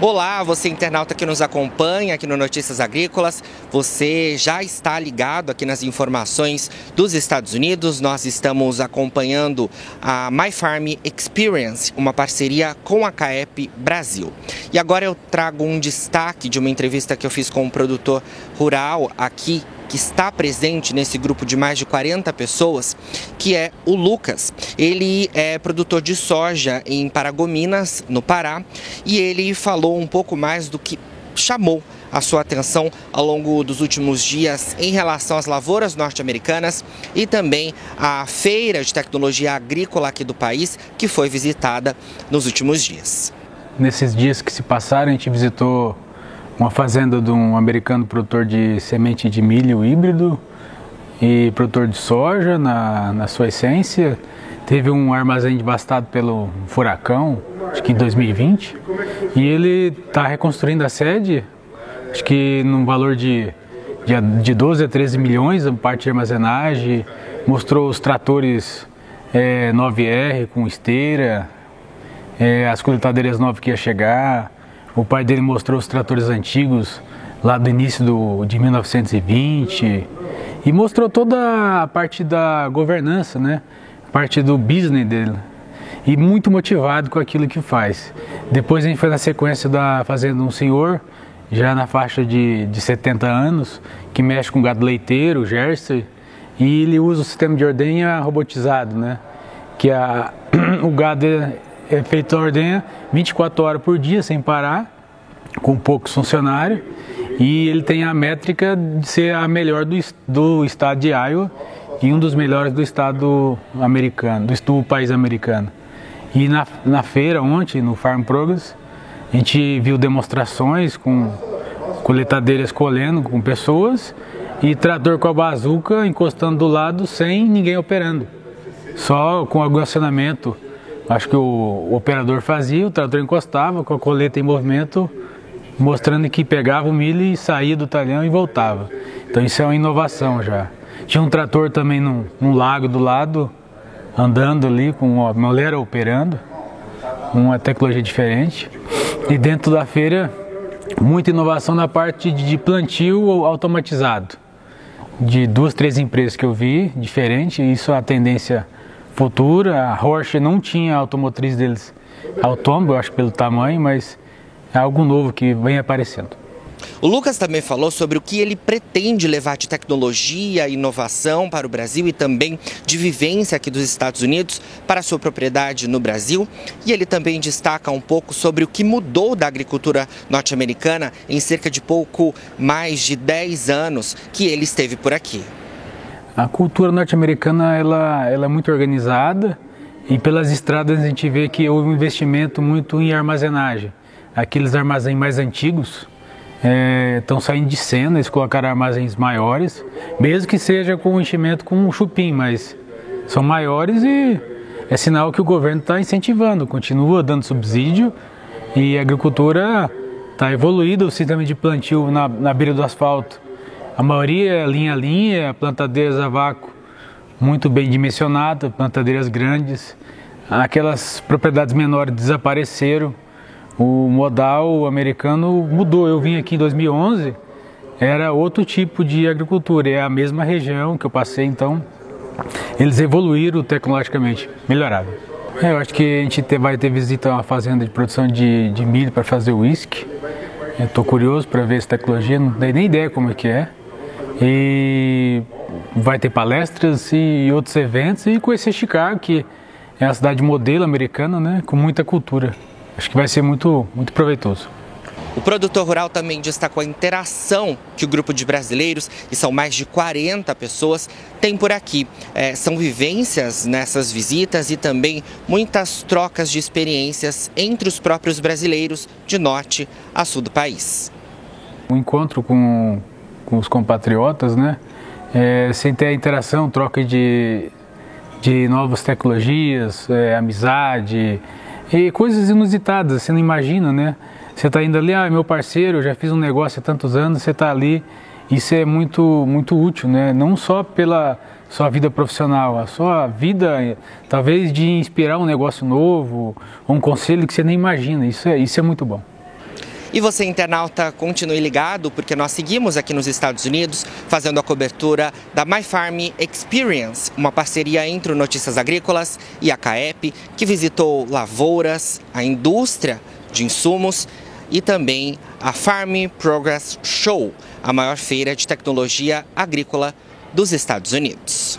Olá, você internauta que nos acompanha aqui no Notícias Agrícolas. Você já está ligado aqui nas informações dos Estados Unidos. Nós estamos acompanhando a My Farm Experience, uma parceria com a CAEP Brasil. E agora eu trago um destaque de uma entrevista que eu fiz com um produtor rural aqui que está presente nesse grupo de mais de 40 pessoas, que é o Lucas. Ele é produtor de soja em Paragominas, no Pará, e ele falou um pouco mais do que chamou a sua atenção ao longo dos últimos dias em relação às lavouras norte-americanas e também à feira de tecnologia agrícola aqui do país, que foi visitada nos últimos dias. Nesses dias que se passaram, a gente visitou uma fazenda de um americano produtor de semente de milho híbrido e produtor de soja na, na sua essência. Teve um armazém devastado pelo furacão, acho que em 2020, e ele está reconstruindo a sede, acho que num valor de, de, de 12 a 13 milhões, a parte de armazenagem, mostrou os tratores é, 9R com esteira, é, as coletadeiras novas que ia chegar, o pai dele mostrou os tratores antigos lá do início do, de 1920 e mostrou toda a parte da governança, né? A parte do business dele. E muito motivado com aquilo que faz. Depois a gente foi na sequência da fazenda um senhor, já na faixa de, de 70 anos, que mexe com gado leiteiro, Jersey, e ele usa o sistema de ordenha robotizado, né? Que a, o gado é, feito a ordenha 24 horas por dia, sem parar, com poucos funcionários, e ele tem a métrica de ser a melhor do, do estado de Iowa e um dos melhores do estado americano, do, do país americano. E na, na feira ontem, no Farm Progress, a gente viu demonstrações com coletadeiras colhendo com pessoas e trator com a bazuca encostando do lado sem ninguém operando. Só com o acionamento Acho que o, o operador fazia, o trator encostava com a coleta em movimento, mostrando que pegava o milho e saía do talhão e voltava. Então isso é uma inovação já. Tinha um trator também num, num lago do lado, andando ali com uma moleira operando, uma tecnologia diferente. E dentro da feira, muita inovação na parte de plantio automatizado. De duas, três empresas que eu vi, diferente, isso é a tendência futura. A Porsche não tinha a automotriz deles autônomo, eu acho pelo tamanho, mas é algo novo que vem aparecendo. O Lucas também falou sobre o que ele pretende levar de tecnologia inovação para o Brasil e também de vivência aqui dos Estados Unidos para a sua propriedade no Brasil. E ele também destaca um pouco sobre o que mudou da agricultura norte-americana em cerca de pouco mais de 10 anos que ele esteve por aqui. A cultura norte-americana ela, ela é muito organizada e pelas estradas a gente vê que houve um investimento muito em armazenagem. Aqueles armazéns mais antigos estão é, saindo de cena, eles colocaram armazéns maiores, mesmo que seja com enchimento com um chupim, mas são maiores e é sinal que o governo está incentivando, continua dando subsídio e a agricultura está evoluída, o sistema de plantio na, na beira do asfalto a maioria é linha a linha, plantadeiras a vácuo muito bem dimensionadas, plantadeiras grandes. Aquelas propriedades menores desapareceram. O modal americano mudou. Eu vim aqui em 2011, era outro tipo de agricultura, é a mesma região que eu passei, então eles evoluíram tecnologicamente, melhoraram. É, eu acho que a gente vai ter visita a uma fazenda de produção de, de milho para fazer uísque. Estou curioso para ver essa tecnologia, não tenho nem ideia como é que é. E vai ter palestras e outros eventos e conhecer Chicago, que é a cidade modelo americana, né, com muita cultura. Acho que vai ser muito, muito proveitoso. O produtor rural também destacou a interação que o grupo de brasileiros, e são mais de 40 pessoas, tem por aqui. É, são vivências nessas visitas e também muitas trocas de experiências entre os próprios brasileiros de norte a sul do país. O encontro com com os compatriotas, né? É, sem ter a interação, troca de, de novas tecnologias, é, amizade e coisas inusitadas, você não imagina, né? Você está indo ali, ah, meu parceiro, eu já fiz um negócio há tantos anos, você está ali, isso é muito, muito útil, né? Não só pela sua vida profissional, a sua vida, talvez de inspirar um negócio novo, um conselho que você nem imagina, isso é, isso é muito bom. E você, internauta, continue ligado, porque nós seguimos aqui nos Estados Unidos fazendo a cobertura da My Farm Experience, uma parceria entre o Notícias Agrícolas e a CAEP, que visitou lavouras, a indústria de insumos e também a Farm Progress Show, a maior feira de tecnologia agrícola dos Estados Unidos.